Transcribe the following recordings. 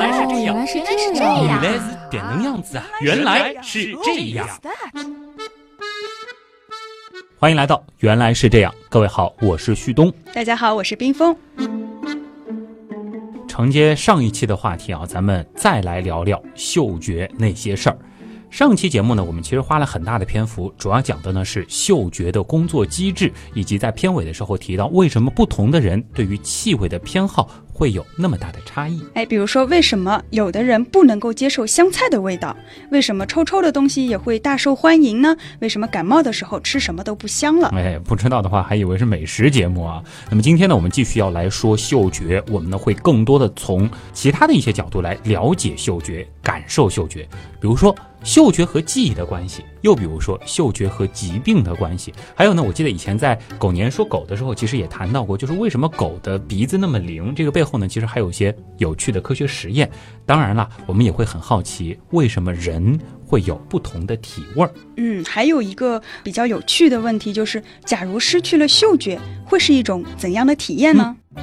来是这样，原来是这样原样，来是点能样子啊！原来是这样。欢迎来到《原来是这样》，各位好，我是旭东。大家好，我是冰峰。承接上一期的话题啊，咱们再来聊聊嗅觉那些事儿。上期节目呢，我们其实花了很大的篇幅，主要讲的呢是嗅觉的工作机制，以及在片尾的时候提到为什么不同的人对于气味的偏好会有那么大的差异。哎，比如说，为什么有的人不能够接受香菜的味道？为什么臭臭的东西也会大受欢迎呢？为什么感冒的时候吃什么都不香了？哎，不知道的话还以为是美食节目啊。那么今天呢，我们继续要来说嗅觉，我们呢会更多的从其他的一些角度来了解嗅觉、感受嗅觉，比如说。嗅觉和记忆的关系，又比如说嗅觉和疾病的关系，还有呢，我记得以前在狗年说狗的时候，其实也谈到过，就是为什么狗的鼻子那么灵，这个背后呢，其实还有一些有趣的科学实验。当然了，我们也会很好奇，为什么人会有不同的体味儿？嗯，还有一个比较有趣的问题就是，假如失去了嗅觉，会是一种怎样的体验呢？我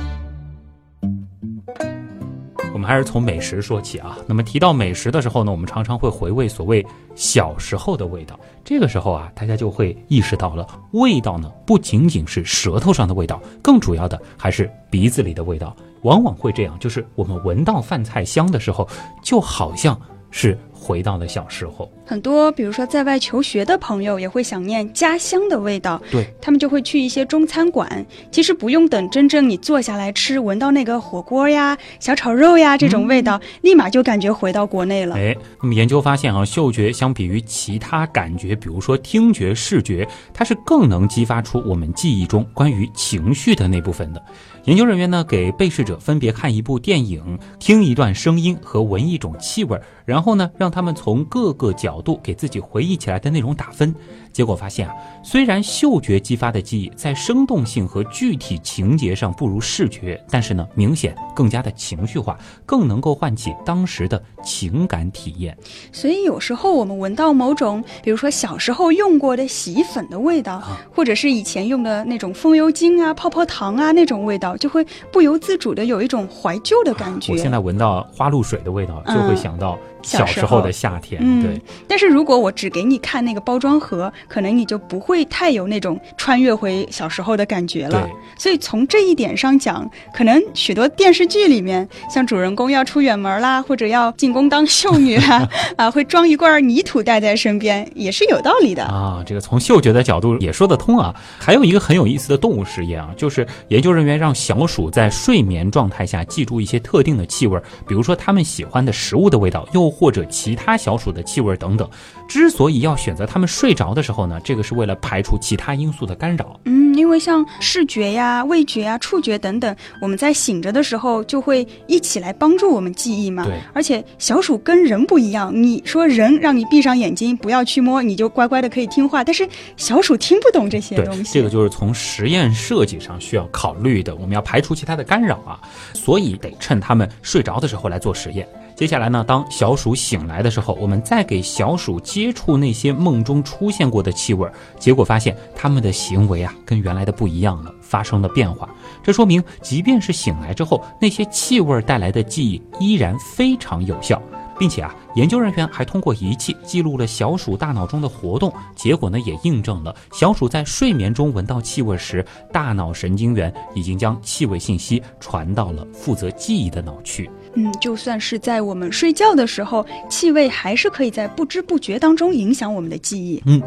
还是从美食说起啊。那么提到美食的时候呢，我们常常会回味所谓小时候的味道。这个时候啊，大家就会意识到了，味道呢不仅仅是舌头上的味道，更主要的还是鼻子里的味道。往往会这样，就是我们闻到饭菜香的时候，就好像是。回到了小时候，很多比如说在外求学的朋友也会想念家乡的味道，对他们就会去一些中餐馆。其实不用等真正你坐下来吃，闻到那个火锅呀、小炒肉呀这种味道，立马就感觉回到国内了。哎，那么研究发现啊，嗅觉相比于其他感觉，比如说听觉、视觉，它是更能激发出我们记忆中关于情绪的那部分的。研究人员呢，给被试者分别看一部电影、听一段声音和闻一种气味，然后呢，让他们从各个角度给自己回忆起来的内容打分。结果发现啊，虽然嗅觉激发的记忆在生动性和具体情节上不如视觉，但是呢，明显更加的情绪化，更能够唤起当时的情感体验。所以有时候我们闻到某种，比如说小时候用过的洗衣粉的味道，或者是以前用的那种风油精啊、泡泡糖啊那种味道，就会不由自主的有一种怀旧的感觉。我现在闻到花露水的味道，就会想到。小时候的夏天，对。但是如果我只给你看那个包装盒，可能你就不会太有那种穿越回小时候的感觉了。所以从这一点上讲，可能许多电视剧里面，像主人公要出远门啦，或者要进宫当秀女啊，啊，会装一罐泥土带在身边，也是有道理的啊。这个从嗅觉的角度也说得通啊。还有一个很有意思的动物实验啊，就是研究人员让小鼠在睡眠状态下记住一些特定的气味，比如说它们喜欢的食物的味道，又或者其他小鼠的气味等等，之所以要选择它们睡着的时候呢，这个是为了排除其他因素的干扰。嗯，因为像视觉呀、味觉呀、触觉等等，我们在醒着的时候就会一起来帮助我们记忆嘛。对。而且小鼠跟人不一样，你说人让你闭上眼睛不要去摸，你就乖乖的可以听话，但是小鼠听不懂这些东西。这个就是从实验设计上需要考虑的，我们要排除其他的干扰啊，所以得趁它们睡着的时候来做实验。接下来呢，当小鼠醒来的时候，我们再给小鼠接触那些梦中出现过的气味，结果发现它们的行为啊跟原来的不一样了，发生了变化。这说明，即便是醒来之后，那些气味带来的记忆依然非常有效，并且啊，研究人员还通过仪器记录了小鼠大脑中的活动，结果呢也印证了小鼠在睡眠中闻到气味时，大脑神经元已经将气味信息传到了负责记忆的脑区。嗯，就算是在我们睡觉的时候，气味还是可以在不知不觉当中影响我们的记忆。嗯，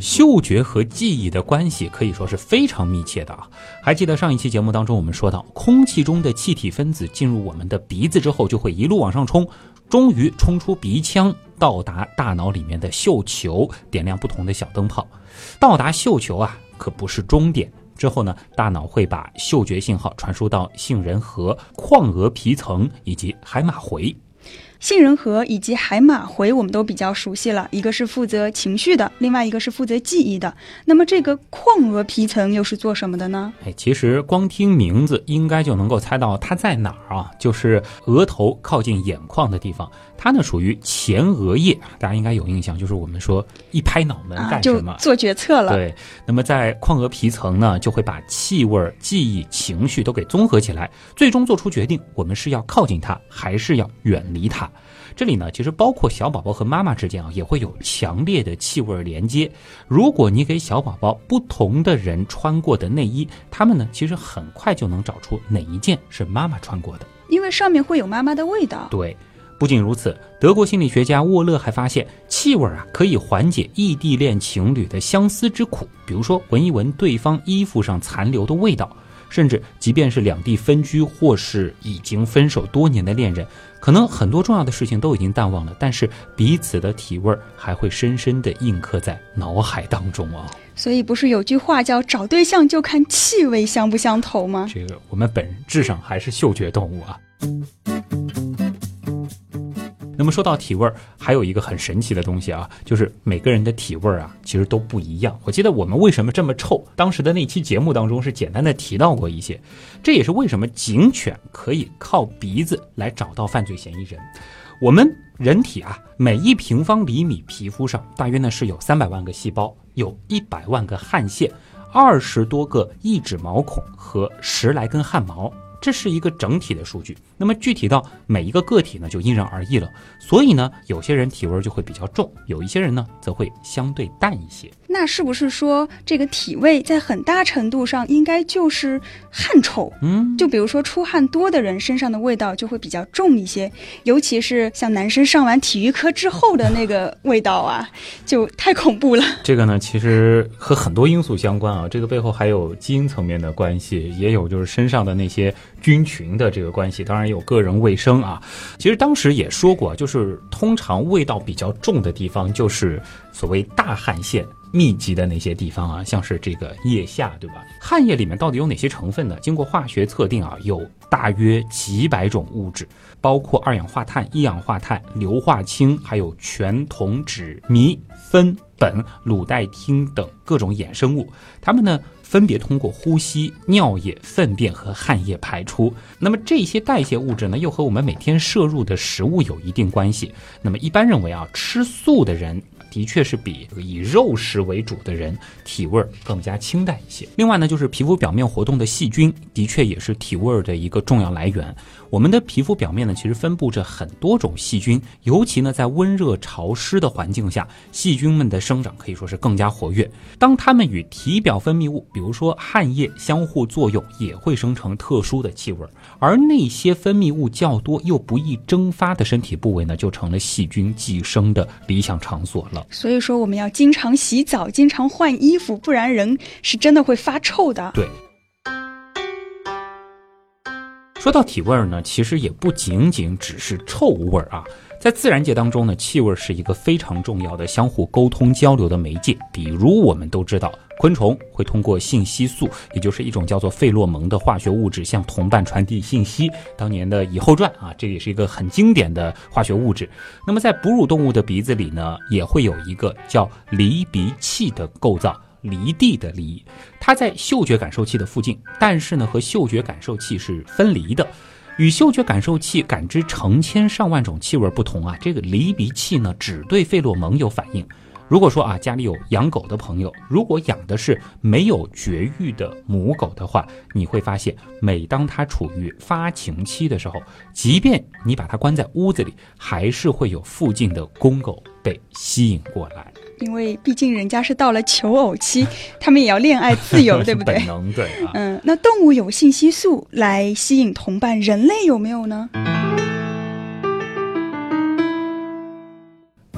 嗅觉和记忆的关系可以说是非常密切的啊。还记得上一期节目当中，我们说到，空气中的气体分子进入我们的鼻子之后，就会一路往上冲，终于冲出鼻腔，到达大脑里面的嗅球，点亮不同的小灯泡。到达嗅球啊，可不是终点。之后呢，大脑会把嗅觉信号传输到杏仁核、眶额皮层以及海马回。杏仁核以及海马回我们都比较熟悉了，一个是负责情绪的，另外一个是负责记忆的。那么这个眶额皮层又是做什么的呢？哎，其实光听名字应该就能够猜到它在哪儿啊，就是额头靠近眼眶的地方。它呢属于前额叶，大家应该有印象，就是我们说一拍脑门干什么，做决策了。对，那么在眶额皮层呢，就会把气味、记忆、情绪都给综合起来，最终做出决定，我们是要靠近它，还是要远离它。这里呢，其实包括小宝宝和妈妈之间啊，也会有强烈的气味连接。如果你给小宝宝不同的人穿过的内衣，他们呢，其实很快就能找出哪一件是妈妈穿过的，因为上面会有妈妈的味道。对。不仅如此，德国心理学家沃勒还发现，气味啊可以缓解异地恋情侣的相思之苦。比如说，闻一闻对方衣服上残留的味道，甚至即便是两地分居或是已经分手多年的恋人，可能很多重要的事情都已经淡忘了，但是彼此的体味还会深深的印刻在脑海当中啊。所以，不是有句话叫“找对象就看气味相不相投”吗？这个，我们本质上还是嗅觉动物啊。那么说到体味儿，还有一个很神奇的东西啊，就是每个人的体味儿啊，其实都不一样。我记得我们为什么这么臭，当时的那期节目当中是简单的提到过一些。这也是为什么警犬可以靠鼻子来找到犯罪嫌疑人。我们人体啊，每一平方厘米皮肤上大约呢是有三百万个细胞，有一百万个汗腺，二十多个抑制毛孔和十来根汗毛。这是一个整体的数据，那么具体到每一个个体呢，就因人而异了。所以呢，有些人体味就会比较重，有一些人呢，则会相对淡一些。那是不是说这个体味在很大程度上应该就是汗臭？嗯，就比如说出汗多的人身上的味道就会比较重一些，尤其是像男生上完体育课之后的那个味道啊，就太恐怖了。这个呢，其实和很多因素相关啊，这个背后还有基因层面的关系，也有就是身上的那些菌群的这个关系，当然有个人卫生啊。其实当时也说过，就是通常味道比较重的地方，就是所谓大汗腺。密集的那些地方啊，像是这个腋下，对吧？汗液里面到底有哪些成分呢？经过化学测定啊，有大约几百种物质，包括二氧化碳、一氧化碳、硫化氢，还有全酮酯、醚、酚、苯、卤代烃等各种衍生物。它们呢，分别通过呼吸、尿液、粪便和汗液排出。那么这些代谢物质呢，又和我们每天摄入的食物有一定关系。那么一般认为啊，吃素的人。的确是比以肉食为主的人体味儿更加清淡一些。另外呢，就是皮肤表面活动的细菌，的确也是体味儿的一个重要来源。我们的皮肤表面呢，其实分布着很多种细菌，尤其呢在温热潮湿的环境下，细菌们的生长可以说是更加活跃。当它们与体表分泌物，比如说汗液相互作用，也会生成特殊的气味。而那些分泌物较多又不易蒸发的身体部位呢，就成了细菌寄生的理想场所了。所以说，我们要经常洗澡，经常换衣服，不然人是真的会发臭的。对。说到体味儿呢，其实也不仅仅只是臭味儿啊。在自然界当中呢，气味是一个非常重要的相互沟通交流的媒介。比如我们都知道，昆虫会通过信息素，也就是一种叫做费洛蒙的化学物质，向同伴传递信息。当年的《蚁后传》啊，这也是一个很经典的化学物质。那么在哺乳动物的鼻子里呢，也会有一个叫离鼻器的构造。离地的离，它在嗅觉感受器的附近，但是呢，和嗅觉感受器是分离的。与嗅觉感受器感知成千上万种气味不同啊，这个离鼻器呢，只对费洛蒙有反应。如果说啊，家里有养狗的朋友，如果养的是没有绝育的母狗的话，你会发现，每当它处于发情期的时候，即便你把它关在屋子里，还是会有附近的公狗被吸引过来。因为毕竟人家是到了求偶期，他们也要恋爱自由，对不对？本能对。啊嗯，那动物有信息素来吸引同伴，人类有没有呢？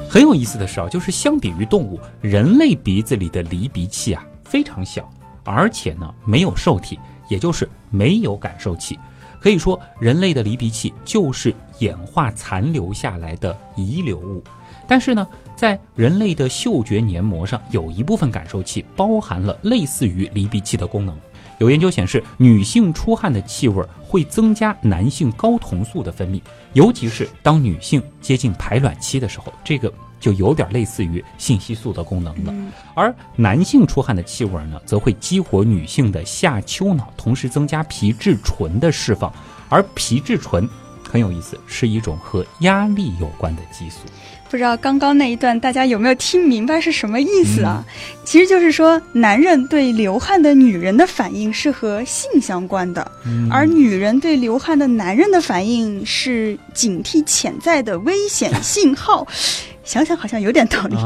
很有意思的是啊，就是相比于动物，人类鼻子里的离鼻器啊非常小，而且呢没有受体，也就是没有感受器。可以说，人类的离鼻器就是演化残留下来的遗留物。但是呢，在人类的嗅觉黏膜上有一部分感受器包含了类似于离鼻器的功能。有研究显示，女性出汗的气味会增加男性睾酮素的分泌，尤其是当女性接近排卵期的时候，这个就有点类似于信息素的功能了。而男性出汗的气味呢，则会激活女性的下丘脑，同时增加皮质醇的释放，而皮质醇很有意思，是一种和压力有关的激素。不知道刚刚那一段大家有没有听明白是什么意思啊？其实就是说，男人对流汗的女人的反应是和性相关的，而女人对流汗的男人的反应是警惕潜在的危险信号。想想好像有点道理，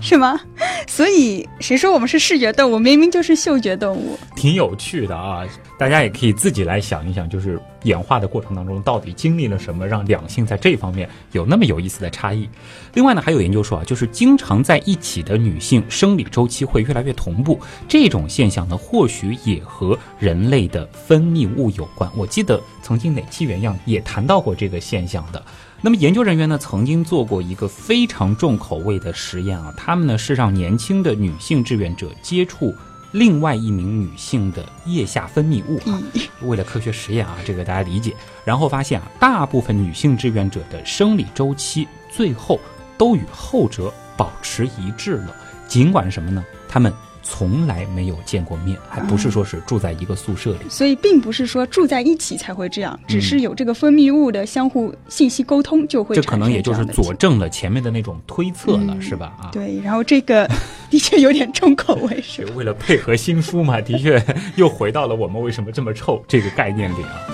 是吗？所以谁说我们是视觉动物？明明就是嗅觉动物。挺有趣的啊，大家也可以自己来想一想，就是演化的过程当中到底经历了什么，让两性在这方面有那么有意思的差异。另外呢，还有研究说啊，就是经常在一起的女性生理周期会越来越同步，这种现象呢，或许也和人类的分泌物有关。我记得曾经哪期原样也谈到过这个现象的。那么研究人员呢，曾经做过一个非常重口味的实验啊，他们呢是让年轻的女性志愿者接触另外一名女性的腋下分泌物啊，为了科学实验啊，这个大家理解。然后发现啊，大部分女性志愿者的生理周期最后都与后者保持一致了，尽管什么呢？他们。从来没有见过面，还不是说是住在一个宿舍里，所以并不是说住在一起才会这样，只是有这个分泌物的相互信息沟通就会。这可能也就是佐证了前面的那种推测了，是吧？啊，对。然后这个的确有点重口味，是为了配合新书嘛？的确又回到了我们为什么这么臭这个概念里啊。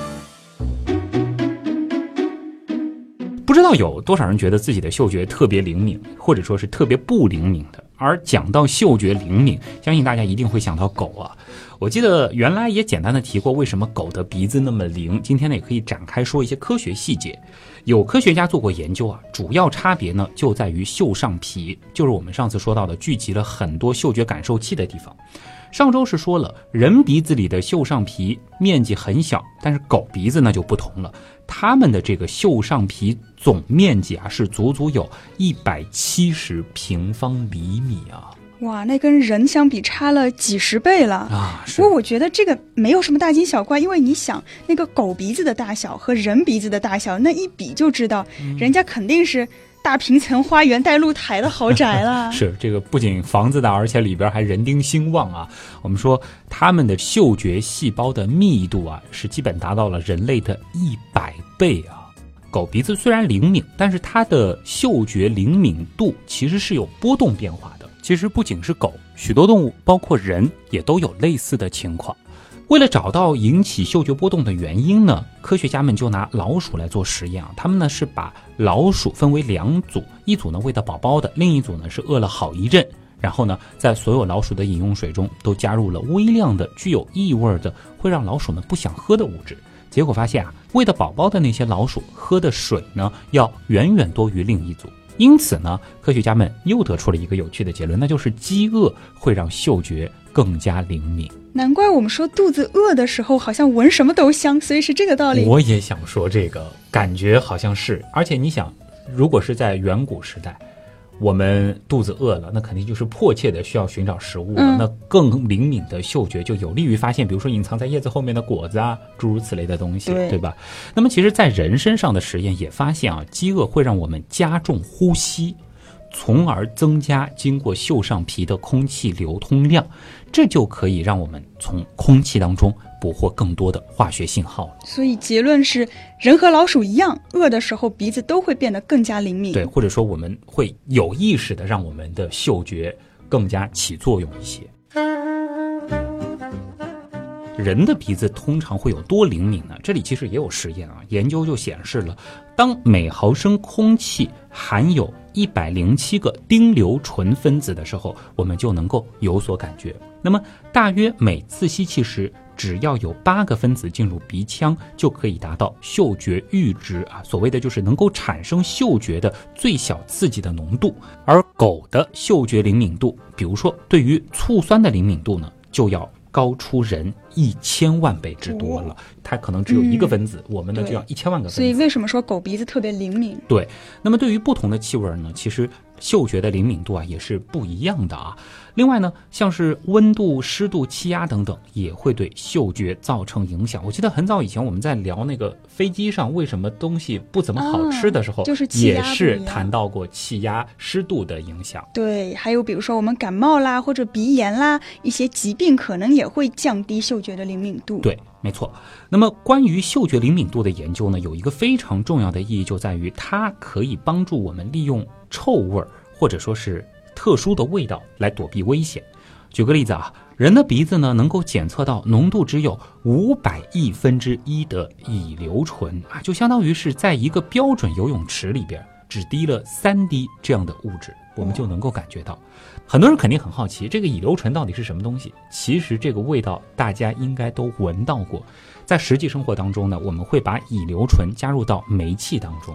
不知道有多少人觉得自己的嗅觉特别灵敏，或者说是特别不灵敏的？而讲到嗅觉灵敏，相信大家一定会想到狗啊。我记得原来也简单的提过，为什么狗的鼻子那么灵。今天呢，也可以展开说一些科学细节。有科学家做过研究啊，主要差别呢就在于嗅上皮，就是我们上次说到的聚集了很多嗅觉感受器的地方。上周是说了，人鼻子里的嗅上皮面积很小，但是狗鼻子那就不同了，它们的这个嗅上皮总面积啊是足足有一百七十平方厘米啊！哇，那跟人相比差了几十倍了啊！不过我觉得这个没有什么大惊小怪，因为你想，那个狗鼻子的大小和人鼻子的大小，那一比就知道，人家肯定是。大平层花园带露台的豪宅了，是这个不仅房子大，而且里边还人丁兴旺啊。我们说他们的嗅觉细胞的密度啊，是基本达到了人类的一百倍啊。狗鼻子虽然灵敏，但是它的嗅觉灵敏度其实是有波动变化的。其实不仅是狗，许多动物，包括人也都有类似的情况。为了找到引起嗅觉波动的原因呢，科学家们就拿老鼠来做实验啊。他们呢是把老鼠分为两组，一组呢喂的饱饱的，另一组呢是饿了好一阵。然后呢，在所有老鼠的饮用水中都加入了微量的具有异味的、会让老鼠们不想喝的物质。结果发现啊，喂的宝宝的那些老鼠喝的水呢，要远远多于另一组。因此呢，科学家们又得出了一个有趣的结论，那就是饥饿会让嗅觉更加灵敏。难怪我们说肚子饿的时候好像闻什么都香，所以是这个道理。我也想说这个感觉好像是，而且你想，如果是在远古时代，我们肚子饿了，那肯定就是迫切的需要寻找食物了。那更灵敏的嗅觉就有利于发现，比如说隐藏在叶子后面的果子啊，诸如此类的东西，对吧？那么其实，在人身上的实验也发现啊，饥饿会让我们加重呼吸。从而增加经过嗅上皮的空气流通量，这就可以让我们从空气当中捕获更多的化学信号了。所以结论是，人和老鼠一样，饿的时候鼻子都会变得更加灵敏。对，或者说我们会有意识的让我们的嗅觉更加起作用一些。人的鼻子通常会有多灵敏呢？这里其实也有实验啊，研究就显示了，当每毫升空气含有一百零七个丁硫醇分子的时候，我们就能够有所感觉。那么，大约每次吸气时，只要有八个分子进入鼻腔，就可以达到嗅觉阈值啊。所谓的就是能够产生嗅觉的最小刺激的浓度。而狗的嗅觉灵敏度，比如说对于醋酸的灵敏度呢，就要。高出人一千万倍之多了，它可能只有一个分子，我们呢就要一千万个分子。所以为什么说狗鼻子特别灵敏？对，那么对于不同的气味呢，其实嗅觉的灵敏度啊也是不一样的啊。另外呢，像是温度、湿度、气压等等，也会对嗅觉造成影响。我记得很早以前我们在聊那个飞机上为什么东西不怎么好吃的时候，就是也是谈到过气压、湿度的影响。对，还有比如说我们感冒啦，或者鼻炎啦，一些疾病可能也会降低嗅觉的灵敏度。对，没错。那么关于嗅觉灵敏度的研究呢，有一个非常重要的意义，就在于它可以帮助我们利用臭味儿，或者说是。特殊的味道来躲避危险。举个例子啊，人的鼻子呢能够检测到浓度只有五百亿分之一的乙硫醇啊，就相当于是在一个标准游泳池里边只滴了三滴这样的物质，我们就能够感觉到。很多人肯定很好奇，这个乙硫醇到底是什么东西？其实这个味道大家应该都闻到过。在实际生活当中呢，我们会把乙硫醇加入到煤气当中，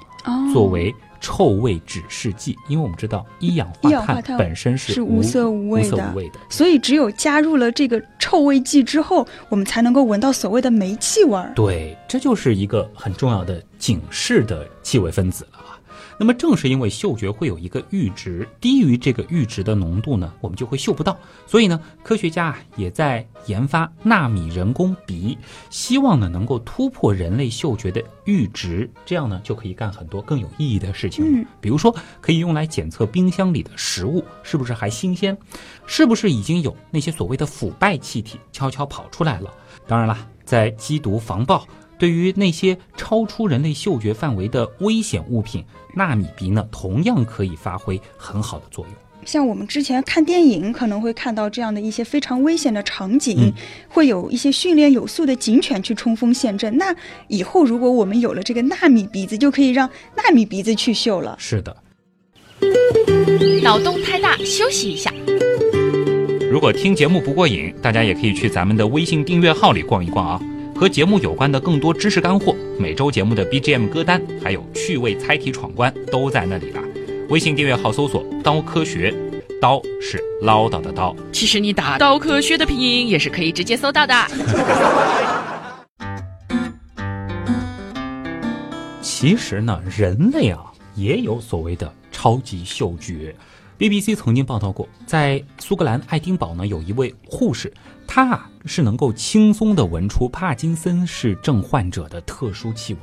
作为臭味指示剂。因为我们知道一氧化碳本身是无色无味的，所以只有加入了这个臭味剂之后，我们才能够闻到所谓的煤气味儿。对，这就是一个很重要的警示的气味分子了。那么正是因为嗅觉会有一个阈值，低于这个阈值的浓度呢，我们就会嗅不到。所以呢，科学家也在研发纳米人工鼻，希望呢能够突破人类嗅觉的阈值，这样呢就可以干很多更有意义的事情。比如说，可以用来检测冰箱里的食物是不是还新鲜，是不是已经有那些所谓的腐败气体悄悄跑出来了。当然了，在缉毒防暴。对于那些超出人类嗅觉范围的危险物品，纳米鼻呢，同样可以发挥很好的作用。像我们之前看电影，可能会看到这样的一些非常危险的场景，会有一些训练有素的警犬去冲锋陷阵。那以后如果我们有了这个纳米鼻子，就可以让纳米鼻子去嗅了。是的。脑洞太大，休息一下。如果听节目不过瘾，大家也可以去咱们的微信订阅号里逛一逛啊。和节目有关的更多知识干货，每周节目的 BGM 歌单，还有趣味猜题闯关都在那里了。微信订阅号搜索“刀科学”，刀是唠叨的刀。其实你打“刀科学”的拼音也是可以直接搜到的。其实呢，人类啊也有所谓的超级嗅觉。BBC 曾经报道过，在苏格兰爱丁堡呢，有一位护士，她啊是能够轻松地闻出帕金森氏症患者的特殊气味。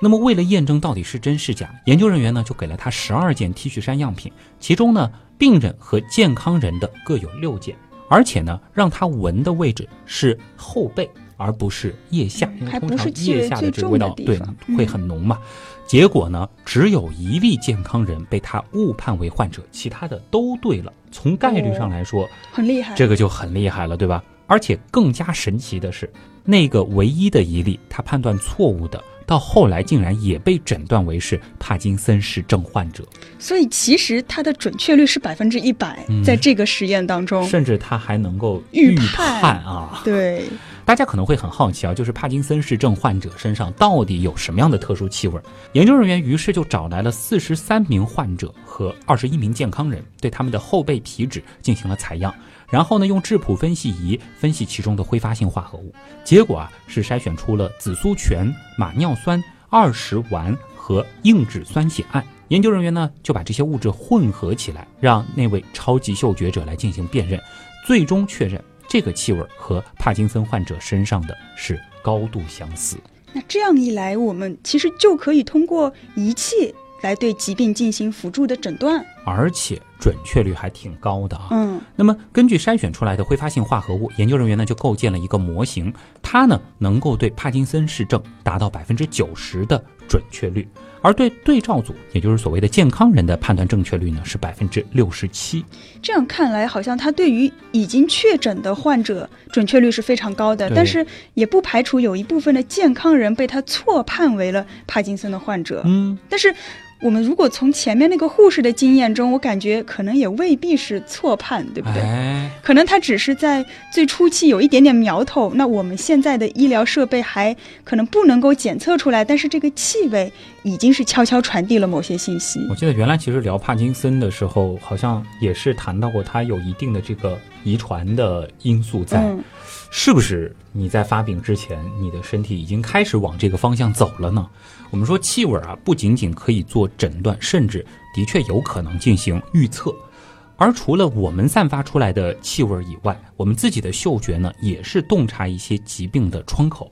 那么，为了验证到底是真是假，研究人员呢就给了他十二件 T 恤衫样品，其中呢病人和健康人的各有六件，而且呢让他闻的位置是后背，而不是腋下，因为通常腋下的这个味道对会很浓嘛。结果呢，只有一例健康人被他误判为患者，其他的都对了。从概率上来说，很厉害，这个就很厉害了，对吧？而且更加神奇的是，那个唯一的一例他判断错误的，到后来竟然也被诊断为是帕金森氏症患者。所以其实它的准确率是百分之一百，在这个实验当中，甚至他还能够预判啊，对。大家可能会很好奇啊，就是帕金森氏症患者身上到底有什么样的特殊气味？研究人员于是就找来了四十三名患者和二十一名健康人，对他们的后背皮脂进行了采样，然后呢，用质谱分析仪分析其中的挥发性化合物，结果啊是筛选出了紫苏醛、马尿酸、二十烷和硬脂酸酰胺。研究人员呢就把这些物质混合起来，让那位超级嗅觉者来进行辨认，最终确认。这个气味和帕金森患者身上的是高度相似。那这样一来，我们其实就可以通过仪器来对疾病进行辅助的诊断，而且准确率还挺高的啊。嗯，那么根据筛选出来的挥发性化合物，研究人员呢就构建了一个模型，它呢能够对帕金森氏症达到百分之九十的准确率。而对对照组，也就是所谓的健康人的判断正确率呢，是百分之六十七。这样看来，好像他对于已经确诊的患者准确率是非常高的，但是也不排除有一部分的健康人被他错判为了帕金森的患者。嗯，但是。我们如果从前面那个护士的经验中，我感觉可能也未必是错判，对不对？可能他只是在最初期有一点点苗头。那我们现在的医疗设备还可能不能够检测出来，但是这个气味已经是悄悄传递了某些信息。我记得原来其实聊帕金森的时候，好像也是谈到过，它有一定的这个遗传的因素在。是不是你在发病之前，你的身体已经开始往这个方向走了呢？我们说气味啊，不仅仅可以做诊断，甚至的确有可能进行预测。而除了我们散发出来的气味以外，我们自己的嗅觉呢，也是洞察一些疾病的窗口。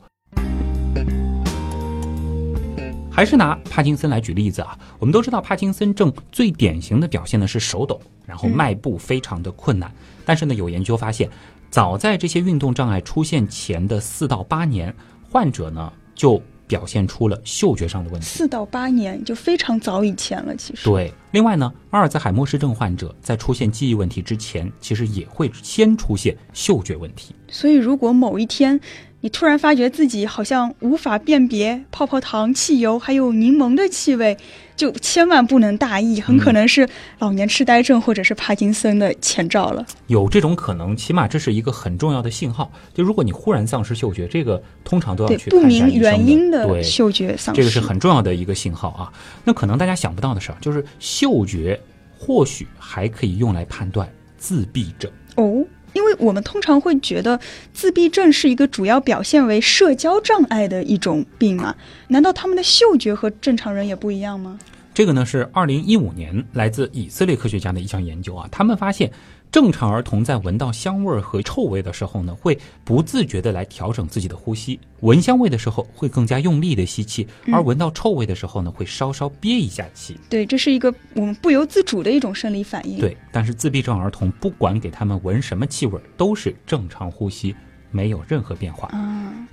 还是拿帕金森来举例子啊，我们都知道帕金森症最典型的表现呢是手抖，然后迈步非常的困难。但是呢，有研究发现，早在这些运动障碍出现前的四到八年，患者呢就表现出了嗅觉上的问题。四到八年就非常早以前了，其实。对，另外呢，阿尔兹海默氏症患者在出现记忆问题之前，其实也会先出现嗅觉问题。所以，如果某一天，你突然发觉自己好像无法辨别泡泡糖、汽油还有柠檬的气味，就千万不能大意，很可能是老年痴呆症或者是帕金森的前兆了。有这种可能，起码这是一个很重要的信号。就如果你忽然丧失嗅觉，这个通常都要去不明原因的嗅觉丧失，这个是很重要的一个信号啊。那可能大家想不到的是，就是嗅觉或许还可以用来判断自闭症哦。因为我们通常会觉得自闭症是一个主要表现为社交障碍的一种病嘛？难道他们的嗅觉和正常人也不一样吗？这个呢是二零一五年来自以色列科学家的一项研究啊，他们发现。正常儿童在闻到香味儿和臭味的时候呢，会不自觉的来调整自己的呼吸。闻香味的时候会更加用力的吸气，而闻到臭味的时候呢，会稍稍憋一下气。对，这是一个我们不由自主的一种生理反应。对，但是自闭症儿童不管给他们闻什么气味，都是正常呼吸，没有任何变化。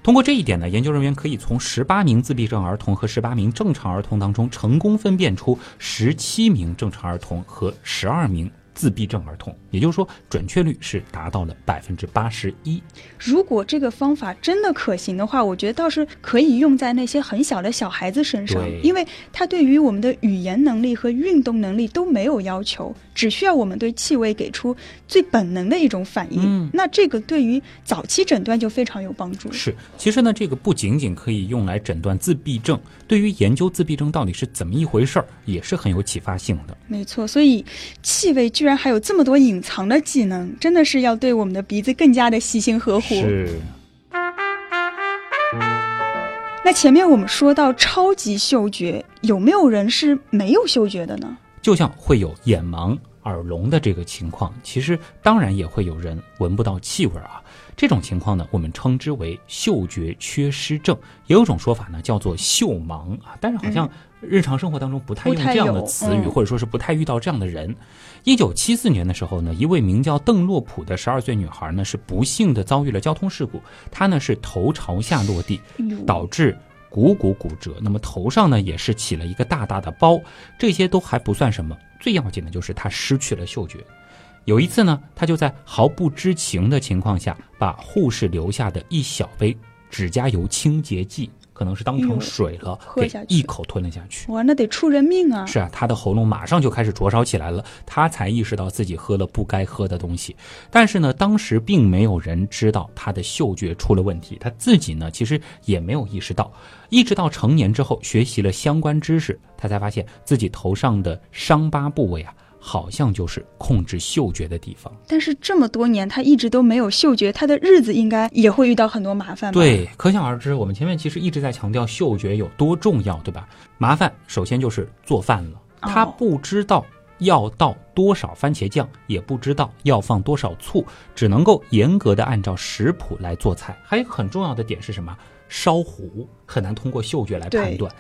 通过这一点呢，研究人员可以从十八名自闭症儿童和十八名正常儿童当中，成功分辨出十七名正常儿童和十二名。自闭症儿童，也就是说，准确率是达到了百分之八十一。如果这个方法真的可行的话，我觉得倒是可以用在那些很小的小孩子身上，因为他对于我们的语言能力和运动能力都没有要求，只需要我们对气味给出最本能的一种反应。那这个对于早期诊断就非常有帮助。是，其实呢，这个不仅仅可以用来诊断自闭症，对于研究自闭症到底是怎么一回事儿，也是很有启发性的。没错，所以气味。居然还有这么多隐藏的技能，真的是要对我们的鼻子更加的细心呵护。是。那前面我们说到超级嗅觉，有没有人是没有嗅觉的呢？就像会有眼盲、耳聋的这个情况，其实当然也会有人闻不到气味啊。这种情况呢，我们称之为嗅觉缺失症，也有种说法呢，叫做嗅盲啊。但是好像日常生活当中不太用这样的词语，或者说是不太遇到这样的人。一九七四年的时候呢，一位名叫邓洛普的十二岁女孩呢，是不幸的遭遇了交通事故，她呢是头朝下落地，导致股骨骨折，那么头上呢也是起了一个大大的包。这些都还不算什么，最要紧的就是他失去了嗅觉。有一次呢，他就在毫不知情的情况下，把护士留下的一小杯指甲油清洁剂，可能是当成水了，给一口吞了下去。哇，那得出人命啊！是啊，他的喉咙马上就开始灼烧起来了，他才意识到自己喝了不该喝的东西。但是呢，当时并没有人知道他的嗅觉出了问题，他自己呢其实也没有意识到。一直到成年之后，学习了相关知识，他才发现自己头上的伤疤部位啊。好像就是控制嗅觉的地方，但是这么多年他一直都没有嗅觉，他的日子应该也会遇到很多麻烦吧？对，可想而知，我们前面其实一直在强调嗅觉有多重要，对吧？麻烦首先就是做饭了，他不知道要倒多少番茄酱，也不知道要放多少醋，只能够严格的按照食谱来做菜。还有很重要的点是什么？烧糊很难通过嗅觉来判断，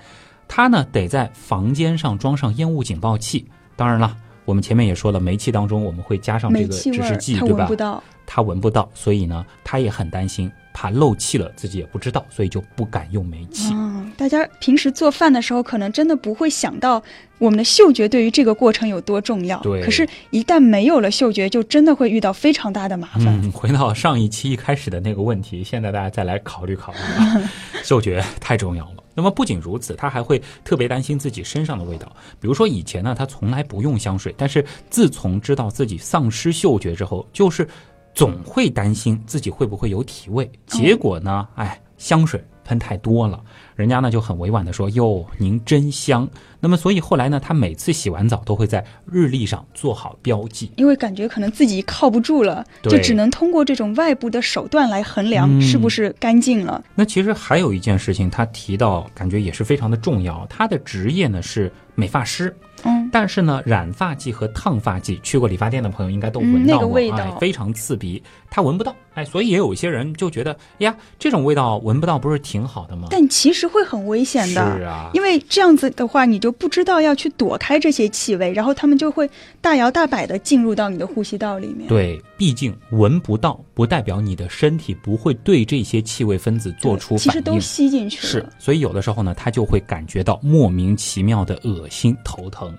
他呢得在房间上装上烟雾警报器，当然了。我们前面也说了，煤气当中我们会加上这个指示剂，对吧？他闻不到，所以呢，他也很担心，怕漏气了自己也不知道，所以就不敢用煤气。嗯，大家平时做饭的时候，可能真的不会想到我们的嗅觉对于这个过程有多重要。对，可是，一旦没有了嗅觉，就真的会遇到非常大的麻烦。嗯，回到上一期一开始的那个问题，现在大家再来考虑考虑，嗅觉太重要了。那么不仅如此，他还会特别担心自己身上的味道。比如说以前呢，他从来不用香水，但是自从知道自己丧失嗅觉之后，就是总会担心自己会不会有体味。结果呢，哎，香水喷太多了。人家呢就很委婉的说：“哟，您真香。”那么，所以后来呢，他每次洗完澡都会在日历上做好标记，因为感觉可能自己靠不住了，就只能通过这种外部的手段来衡量是不是干净了。那其实还有一件事情，他提到感觉也是非常的重要。他的职业呢是美发师，嗯，但是呢，染发剂和烫发剂，去过理发店的朋友应该都闻到过，哎，非常刺鼻，它闻不到，哎，所以也有一些人就觉得呀，这种味道闻不到不是挺好的吗？但其实会很危险的，是啊，因为这样子的话，你就不知道要去躲开这些气味，然后他们就会大摇大摆的进入到你的呼吸道里面。对，毕竟闻不到不代表你的身体不会对这些气味分子做出反应，其实都吸进去了。是，所以有的时候呢，他就会感觉到莫名其妙的恶心、头疼。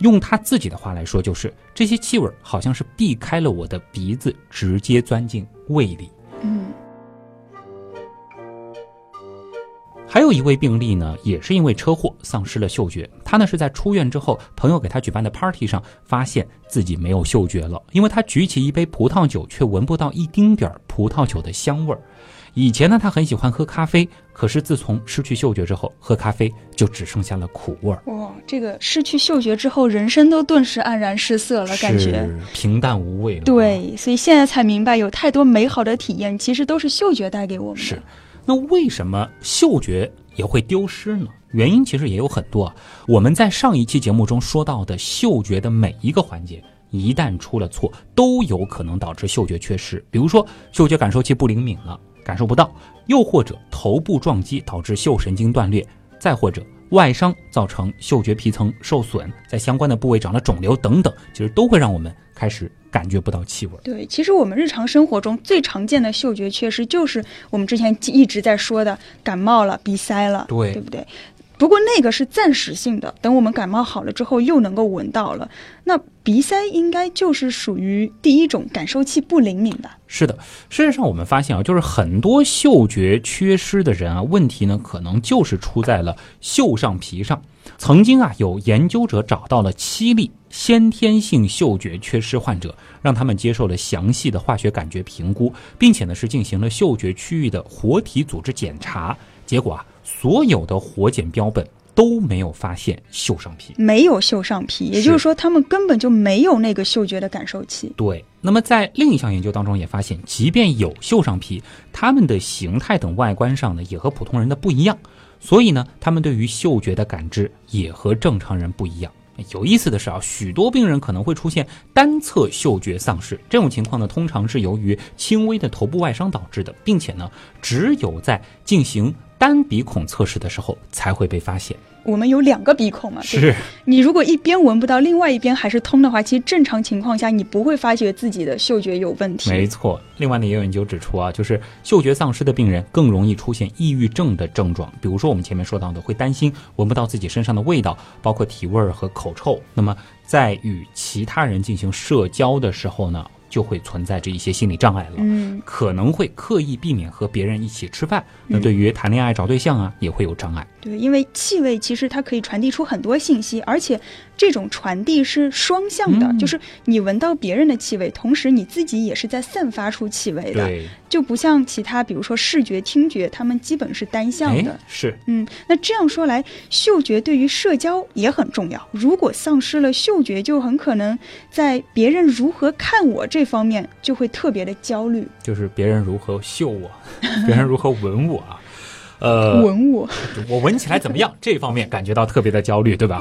用他自己的话来说，就是这些气味好像是避开了我的鼻子，直接钻进胃里。嗯。还有一位病例呢，也是因为车祸丧失了嗅觉。他呢是在出院之后，朋友给他举办的 party 上，发现自己没有嗅觉了，因为他举起一杯葡萄酒，却闻不到一丁点儿葡萄酒的香味儿。以前呢，他很喜欢喝咖啡，可是自从失去嗅觉之后，喝咖啡就只剩下了苦味儿。哇，这个失去嗅觉之后，人生都顿时黯然失色了，感觉平淡无味了。对，所以现在才明白，有太多美好的体验，其实都是嗅觉带给我们的。是，那为什么嗅觉也会丢失呢？原因其实也有很多。我们在上一期节目中说到的嗅觉的每一个环节，一旦出了错，都有可能导致嗅觉缺失。比如说，嗅觉感受器不灵敏了。感受不到，又或者头部撞击导致嗅神经断裂，再或者外伤造成嗅觉皮层受损，在相关的部位长了肿瘤等等，其实都会让我们开始感觉不到气味。对，其实我们日常生活中最常见的嗅觉缺失，就是我们之前一直在说的感冒了、鼻塞了，对，对不对？不过那个是暂时性的，等我们感冒好了之后又能够闻到了。那鼻塞应该就是属于第一种感受器不灵敏的。是的，事实上我们发现啊，就是很多嗅觉缺失的人啊，问题呢可能就是出在了嗅上皮上。曾经啊，有研究者找到了七例先天性嗅觉缺失患者，让他们接受了详细的化学感觉评估，并且呢是进行了嗅觉区域的活体组织检查，结果啊。所有的活检标本都没有发现嗅上皮，没有嗅上皮，也就是说，他们根本就没有那个嗅觉的感受器。对。那么在另一项研究当中也发现，即便有嗅上皮，他们的形态等外观上呢，也和普通人的不一样。所以呢，他们对于嗅觉的感知也和正常人不一样。有意思的是啊，许多病人可能会出现单侧嗅觉丧失，这种情况呢，通常是由于轻微的头部外伤导致的，并且呢，只有在进行单鼻孔测试的时候才会被发现。我们有两个鼻孔嘛？是。你如果一边闻不到，另外一边还是通的话，其实正常情况下你不会发觉自己的嗅觉有问题。没错。另外呢，也有研究指出啊，就是嗅觉丧失的病人更容易出现抑郁症的症状，比如说我们前面说到的，会担心闻不到自己身上的味道，包括体味儿和口臭。那么在与其他人进行社交的时候呢？就会存在着一些心理障碍了，嗯，可能会刻意避免和别人一起吃饭。那对于谈恋爱、找对象啊，也会有障碍。对，因为气味其实它可以传递出很多信息，而且这种传递是双向的，就是你闻到别人的气味，同时你自己也是在散发出气味的。对，就不像其他，比如说视觉、听觉，他们基本是单向的。是，嗯，那这样说来，嗅觉对于社交也很重要。如果丧失了嗅觉，就很可能在别人如何看我这方面就会特别的焦虑。就是别人如何嗅我，别人如何闻我。呃，闻我，我闻起来怎么样？这方面感觉到特别的焦虑，对吧？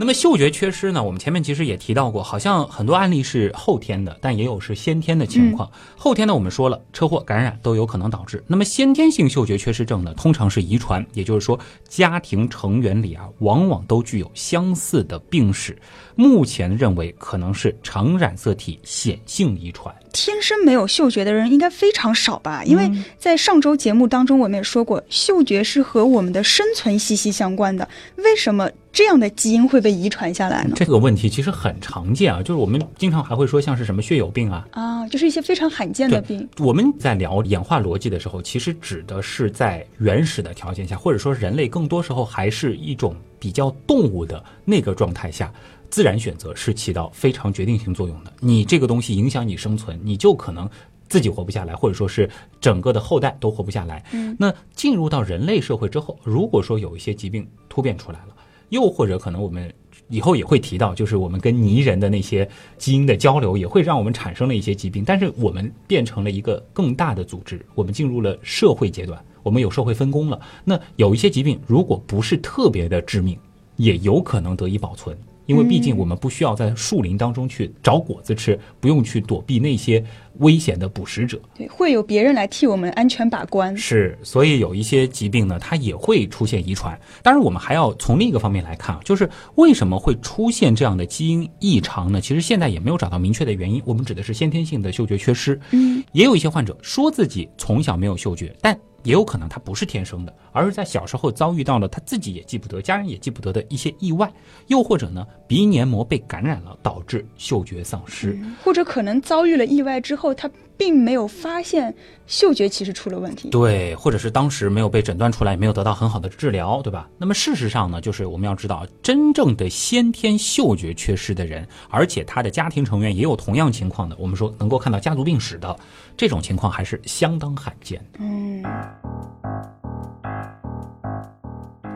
那么嗅觉缺失呢？我们前面其实也提到过，好像很多案例是后天的，但也有是先天的情况。后天呢，我们说了，车祸、感染都有可能导致。那么先天性嗅觉缺失症呢，通常是遗传，也就是说，家庭成员里啊，往往都具有相似的病史。目前认为可能是常染色体显性遗传。天生没有嗅觉的人应该非常少吧？因为在上周节目当中，我们也说过，嗅觉是和我们的生存息息相关的。为什么？这样的基因会被遗传下来呢？这个问题其实很常见啊，就是我们经常还会说像是什么血友病啊，啊，就是一些非常罕见的病。我们在聊演化逻辑的时候，其实指的是在原始的条件下，或者说人类更多时候还是一种比较动物的那个状态下，自然选择是起到非常决定性作用的。你这个东西影响你生存，你就可能自己活不下来，或者说是整个的后代都活不下来。嗯，那进入到人类社会之后，如果说有一些疾病突变出来了。又或者可能我们以后也会提到，就是我们跟泥人的那些基因的交流，也会让我们产生了一些疾病。但是我们变成了一个更大的组织，我们进入了社会阶段，我们有社会分工了。那有一些疾病，如果不是特别的致命，也有可能得以保存。因为毕竟我们不需要在树林当中去找果子吃，不用去躲避那些危险的捕食者。对，会有别人来替我们安全把关。是，所以有一些疾病呢，它也会出现遗传。当然，我们还要从另一个方面来看啊，就是为什么会出现这样的基因异常呢？其实现在也没有找到明确的原因。我们指的是先天性的嗅觉缺失。嗯，也有一些患者说自己从小没有嗅觉，但。也有可能他不是天生的，而是在小时候遭遇到了他自己也记不得、家人也记不得的一些意外，又或者呢鼻黏膜被感染了，导致嗅觉丧失，或者可能遭遇了意外之后，他并没有发现嗅觉其实出了问题。对，或者是当时没有被诊断出来，没有得到很好的治疗，对吧？那么事实上呢，就是我们要知道，真正的先天嗅觉缺失的人，而且他的家庭成员也有同样情况的，我们说能够看到家族病史的这种情况还是相当罕见。嗯。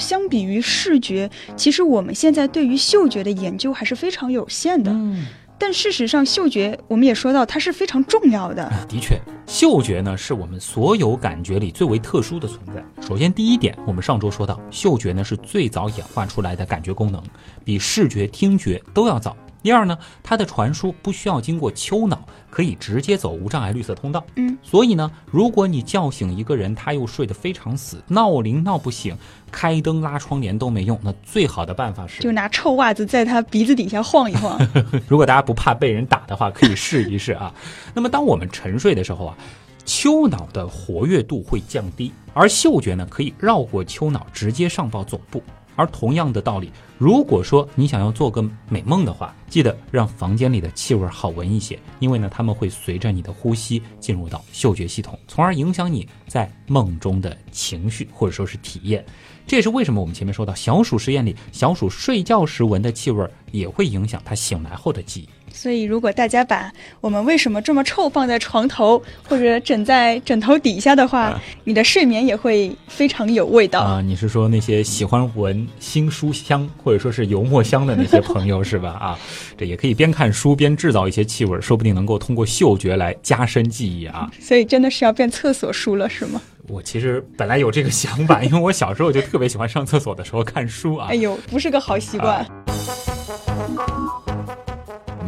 相比于视觉，其实我们现在对于嗅觉的研究还是非常有限的。嗯，但事实上，嗅觉我们也说到，它是非常重要的。的确，嗅觉呢是我们所有感觉里最为特殊的存在。首先，第一点，我们上周说到，嗅觉呢是最早演化出来的感觉功能，比视觉、听觉都要早。第二呢，它的传输不需要经过丘脑，可以直接走无障碍绿色通道。嗯，所以呢，如果你叫醒一个人，他又睡得非常死，闹铃闹不醒，开灯拉窗帘都没用，那最好的办法是就拿臭袜子在他鼻子底下晃一晃。如果大家不怕被人打的话，可以试一试啊。那么当我们沉睡的时候啊，丘脑的活跃度会降低，而嗅觉呢可以绕过丘脑，直接上报总部。而同样的道理，如果说你想要做个美梦的话，记得让房间里的气味好闻一些，因为呢，它们会随着你的呼吸进入到嗅觉系统，从而影响你在梦中的情绪或者说是体验。这也是为什么我们前面说到小鼠实验里，小鼠睡觉时闻的气味也会影响它醒来后的记忆。所以，如果大家把我们为什么这么臭放在床头或者枕在枕头底下的话，你的睡眠也会非常有味道啊！你是说那些喜欢闻新书香或者说是油墨香的那些朋友是吧？啊，这也可以边看书边制造一些气味，说不定能够通过嗅觉来加深记忆啊！所以真的是要变厕所书了，是吗？我其实本来有这个想法，因为我小时候就特别喜欢上厕所的时候看书啊！哎呦，不是个好习惯。我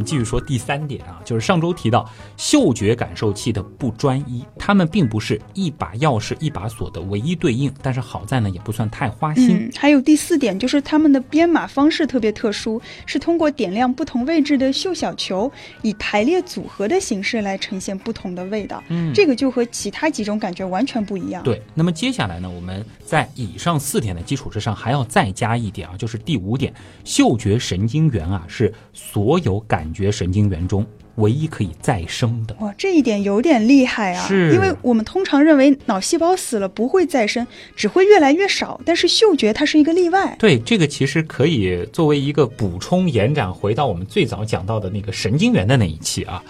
们继续说第三点啊，就是上周提到嗅觉感受器的不专一，它们并不是一把钥匙一把锁的唯一对应，但是好在呢也不算太花心。还有第四点就是它们的编码方式特别特殊，是通过点亮不同位置的嗅小球，以排列组合的形式来呈现不同的味道。嗯，这个就和其他几种感觉完全不一样。对，那么接下来呢，我们在以上四点的基础之上还要再加一点啊，就是第五点，嗅觉神经元啊是所有感。感觉神经元中唯一可以再生的哇，这一点有点厉害啊！是，因为我们通常认为脑细胞死了不会再生，只会越来越少。但是嗅觉它是一个例外。对，这个其实可以作为一个补充延展，回到我们最早讲到的那个神经元的那一期啊。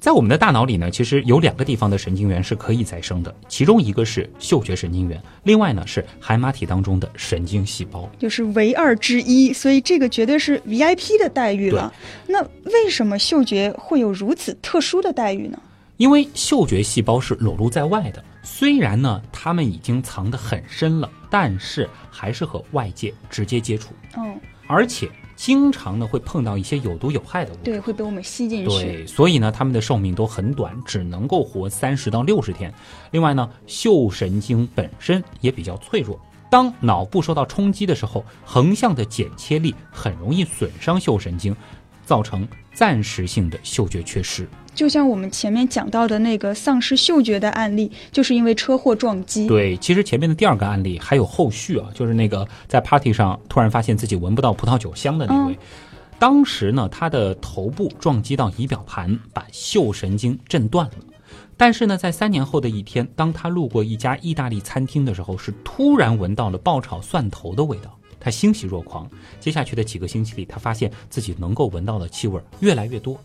在我们的大脑里呢，其实有两个地方的神经元是可以再生的，其中一个是嗅觉神经元，另外呢是海马体当中的神经细胞，就是唯二之一，所以这个绝对是 VIP 的待遇了。那为什么嗅觉会有如此特殊的待遇呢？因为嗅觉细胞是裸露在外的，虽然呢它们已经藏得很深了，但是还是和外界直接接触。嗯，而且。经常呢会碰到一些有毒有害的物质，对，会被我们吸进去。对，所以呢，它们的寿命都很短，只能够活三十到六十天。另外呢，嗅神经本身也比较脆弱，当脑部受到冲击的时候，横向的剪切力很容易损伤嗅神经，造成暂时性的嗅觉缺失。就像我们前面讲到的那个丧失嗅觉的案例，就是因为车祸撞击。对，其实前面的第二个案例还有后续啊，就是那个在 party 上突然发现自己闻不到葡萄酒香的那位，当时呢，他的头部撞击到仪表盘，把嗅神经震断了。但是呢，在三年后的一天，当他路过一家意大利餐厅的时候，是突然闻到了爆炒蒜头的味道。他欣喜若狂。接下去的几个星期里，他发现自己能够闻到的气味越来越多。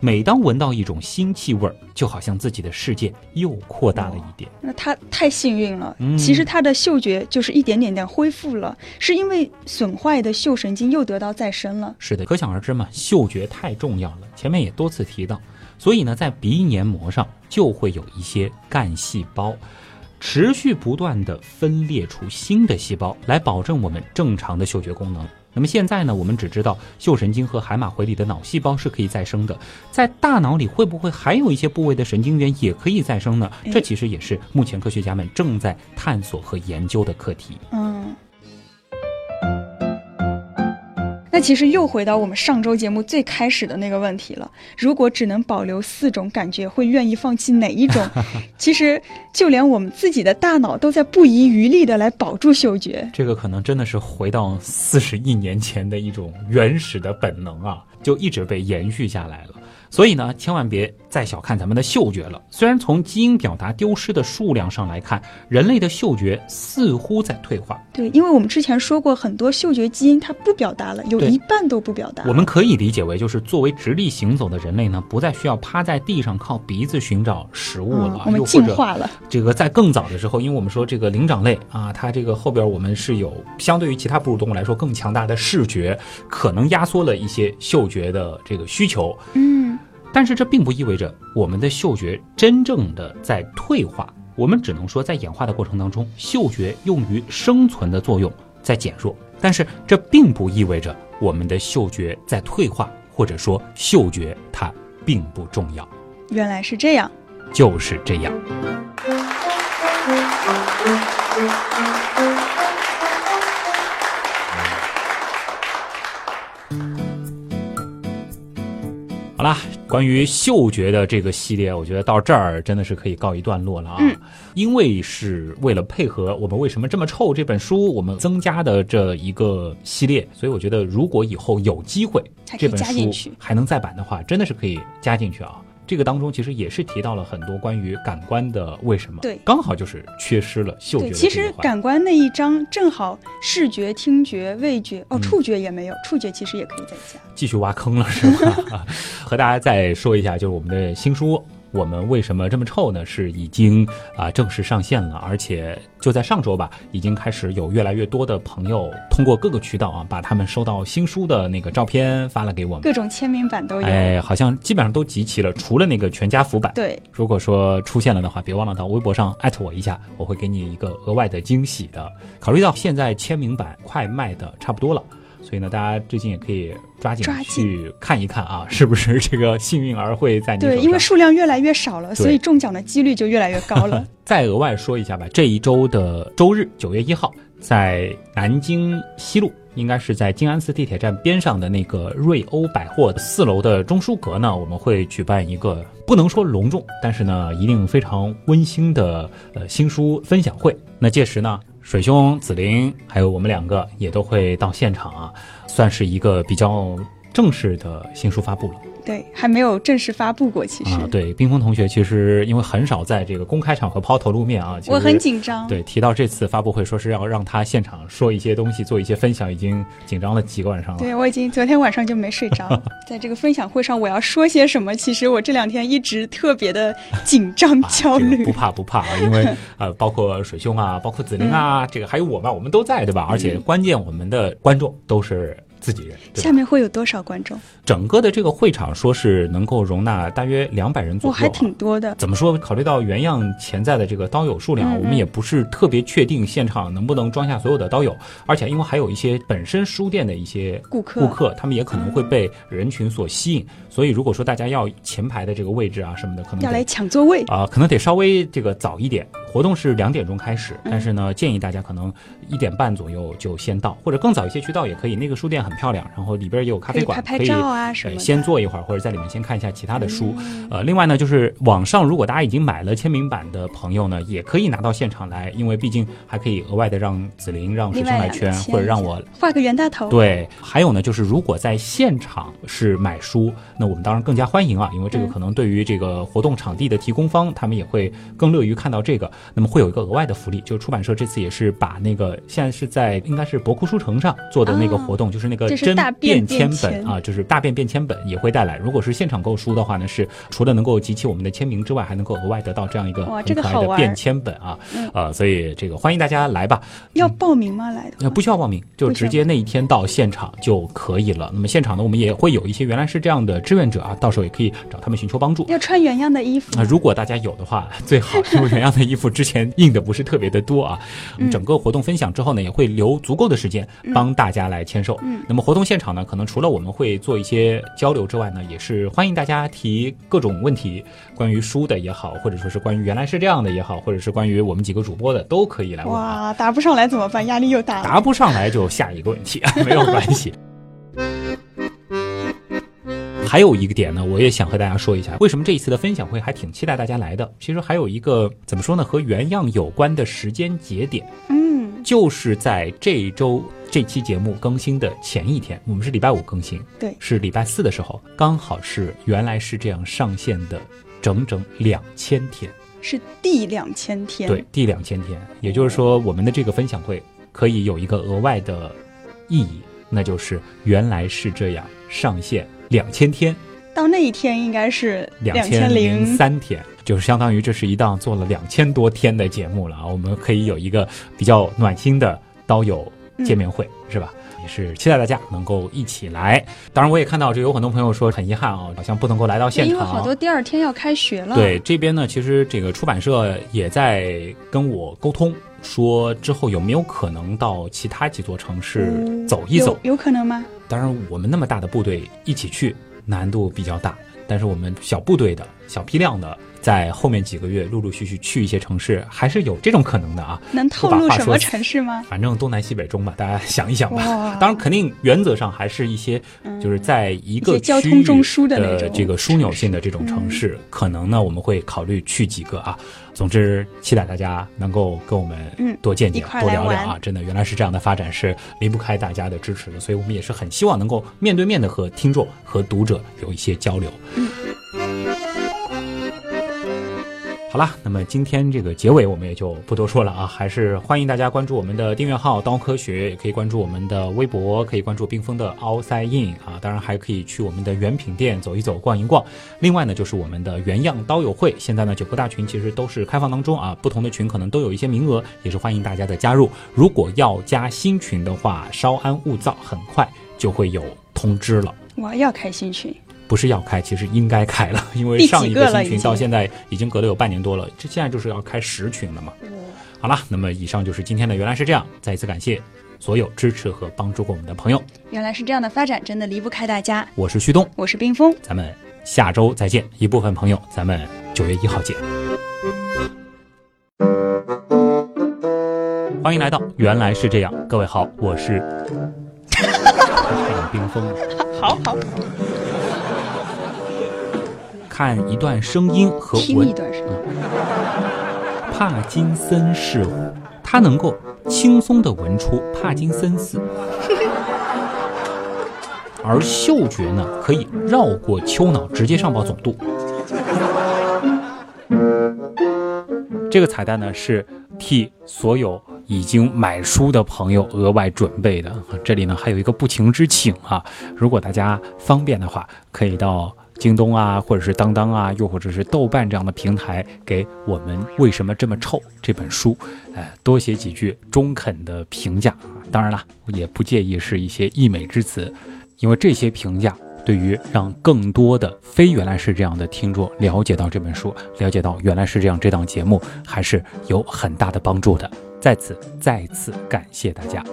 每当闻到一种新气味，就好像自己的世界又扩大了一点。那他太幸运了。其实他的嗅觉就是一点点点恢复了，是因为损坏的嗅神经又得到再生了。是的，可想而知嘛，嗅觉太重要了。前面也多次提到，所以呢，在鼻黏膜上就会有一些干细胞。持续不断的分裂出新的细胞来保证我们正常的嗅觉功能。那么现在呢，我们只知道嗅神经和海马回里的脑细胞是可以再生的，在大脑里会不会还有一些部位的神经元也可以再生呢？这其实也是目前科学家们正在探索和研究的课题。嗯。那其实又回到我们上周节目最开始的那个问题了。如果只能保留四种感觉，会愿意放弃哪一种？其实就连我们自己的大脑都在不遗余力的来保住嗅觉。这个可能真的是回到四十亿年前的一种原始的本能啊，就一直被延续下来了。所以呢，千万别再小看咱们的嗅觉了。虽然从基因表达丢失的数量上来看，人类的嗅觉似乎在退化。对，因为我们之前说过，很多嗅觉基因它不表达了，有一半都不表达。我们可以理解为，就是作为直立行走的人类呢，不再需要趴在地上靠鼻子寻找食物了。我们进化了。这个在更早的时候，因为我们说这个灵长类啊，它这个后边我们是有相对于其他哺乳动物来说更强大的视觉，可能压缩了一些嗅觉的这个需求。嗯。但是这并不意味着我们的嗅觉真正的在退化，我们只能说在演化的过程当中，嗅觉用于生存的作用在减弱。但是这并不意味着我们的嗅觉在退化，或者说嗅觉它并不重要。原来是这样，就是这样。好啦，关于嗅觉的这个系列，我觉得到这儿真的是可以告一段落了啊。嗯，因为是为了配合我们为什么这么臭这本书，我们增加的这一个系列，所以我觉得如果以后有机会，这本书还能再版的话，真的是可以加进去啊。这个当中其实也是提到了很多关于感官的为什么，对，刚好就是缺失了嗅觉。其实感官那一章正好视觉、听觉、味觉，哦，触觉也没有，触觉其实也可以再加。继续挖坑了是吧？和大家再说一下，就是我们的新书。我们为什么这么臭呢？是已经啊正式上线了，而且就在上周吧，已经开始有越来越多的朋友通过各个渠道啊，把他们收到新书的那个照片发了给我们，各种签名版都有。哎，好像基本上都集齐了，除了那个全家福版。对，如果说出现了的话，别忘了到微博上艾特我一下，我会给你一个额外的惊喜的。考虑到现在签名版快卖的差不多了。所以呢，大家最近也可以抓紧去看一看啊，是不是这个幸运儿会在你对，因为数量越来越少了，所以中奖的几率就越来越高了。再额外说一下吧，这一周的周日九月一号，在南京西路，应该是在静安寺地铁站边上的那个瑞欧百货四楼的中书阁呢，我们会举办一个不能说隆重，但是呢，一定非常温馨的呃新书分享会。那届时呢？水兄、紫菱，还有我们两个也都会到现场啊，算是一个比较正式的新书发布了。对，还没有正式发布过。其实啊，对，冰峰同学其实因为很少在这个公开场合抛头露面啊，我很紧张。对，提到这次发布会，说是要让他现场说一些东西，做一些分享，已经紧张了几个晚上了。对，我已经昨天晚上就没睡着。在这个分享会上，我要说些什么？其实我这两天一直特别的紧张 焦虑。不怕不怕啊，因为呃，包括水兄啊，包括紫菱啊，这个还有我们，我们都在，对吧？而且关键我们的观众都是。自己人，下面会有多少观众？整个的这个会场说是能够容纳大约两百人左右，还挺多的。怎么说？考虑到原样潜在的这个刀友数量，我们也不是特别确定现场能不能装下所有的刀友。而且因为还有一些本身书店的一些顾客，顾客他们也可能会被人群所吸引。所以如果说大家要前排的这个位置啊什么的，可能要来抢座位啊，可能得稍微这个早一点。活动是两点钟开始，但是呢，建议大家可能一点半左右就先到，或者更早一些去到也可以。那个书店很漂亮，然后里边也有咖啡馆，可以拍拍照啊什么。先坐一会儿，或者在里面先看一下其他的书。呃，另外呢，就是网上如果大家已经买了签名版的朋友呢，也可以拿到现场来，因为毕竟还可以额外的让紫菱、让水兄来圈，或者让我画个袁大头。对，还有呢，就是如果在现场是买书，那我们当然更加欢迎啊，因为这个可能对于这个活动场地的提供方，他们也会更乐于看到这个。那么会有一个额外。外的福利就是出版社这次也是把那个现在是在应该是博库书城上做的那个活动，就是那个真便签本啊，就是大便便签本也会带来。如果是现场购书的话呢，是除了能够集齐我们的签名之外，还能够额外得到这样一个很可爱的便签本啊，呃，所以这个欢迎大家来吧。要报名吗？来的？呃，不需要报名，就直接那一天到现场就可以了。那么现场呢，我们也会有一些原来是这样的志愿者啊，到时候也可以找他们寻求帮助。要穿原样的衣服啊，如果大家有的话最好，因为原样的衣服。之前印的不是特别的多啊。整个活动分享之后呢，也会留足够的时间帮大家来签售。那么活动现场呢，可能除了我们会做一些交流之外呢，也是欢迎大家提各种问题，关于书的也好，或者说是关于原来是这样的也好，或者是关于我们几个主播的，都可以来问。哇，答不上来怎么办？压力又大。答不上来就下一个问题，没有关系。还有一个点呢，我也想和大家说一下，为什么这一次的分享会还挺期待大家来的。其实还有一个怎么说呢，和原样有关的时间节点，嗯，就是在这一周这期节目更新的前一天，我们是礼拜五更新，对，是礼拜四的时候，刚好是原来是这样上线的整整两千天，是第两千天，对，第两千天，也就是说我们的这个分享会可以有一个额外的意义，那就是原来是这样上线。两千天，到那一天应该是两千零三天，就是相当于这是一档做了两千多天的节目了啊！我们可以有一个比较暖心的刀友见面会，是吧？也是期待大家能够一起来。当然，我也看到这有很多朋友说很遗憾啊，好像不能够来到现场，因为好多第二天要开学了。对，这边呢，其实这个出版社也在跟我沟通，说之后有没有可能到其他几座城市走一走？有可能吗？当然，我们那么大的部队一起去难度比较大，但是我们小部队的小批量的。在后面几个月，陆陆续续去一些城市，还是有这种可能的啊。能透露什么城市吗？反正东南西北中吧，大家想一想吧。当然，肯定原则上还是一些，就是在一个交通中枢的这个枢纽性的这种城市，可能呢我们会考虑去几个啊。总之，期待大家能够跟我们多见见、多聊聊啊！真的，原来是这样的发展是离不开大家的支持的，所以我们也是很希望能够面对面的和听众和读者有一些交流。好了，那么今天这个结尾我们也就不多说了啊，还是欢迎大家关注我们的订阅号“刀科学”，也可以关注我们的微博，可以关注冰封的 Outside In 啊，当然还可以去我们的原品店走一走、逛一逛。另外呢，就是我们的原样刀友会，现在呢九个大群其实都是开放当中啊，不同的群可能都有一些名额，也是欢迎大家的加入。如果要加新群的话，稍安勿躁，很快就会有通知了。我要开新群。不是要开，其实应该开了，因为上一个新群到现在已经隔了有半年多了，这现在就是要开十群了嘛。好了，那么以上就是今天的原来是这样，再一次感谢所有支持和帮助过我们的朋友。原来是这样的发展，真的离不开大家。我是旭东，我是冰峰，咱们下周再见。一部分朋友，咱们九月一号见。欢迎来到原来是这样，各位好，我是 冰峰。好 好。看一段声音和闻。帕金森氏，他能够轻松地闻出帕金森氏，而嗅觉呢，可以绕过丘脑，直接上报总督。这个彩蛋呢，是替所有已经买书的朋友额外准备的。这里呢，还有一个不情之请啊，如果大家方便的话，可以到。京东啊，或者是当当啊，又或者是豆瓣这样的平台，给我们为什么这么臭这本书，呃，多写几句中肯的评价啊。当然了，也不介意是一些溢美之词，因为这些评价对于让更多的非原来是这样的听众了解到这本书，了解到原来是这样这档节目，还是有很大的帮助的。在此再次感谢大家。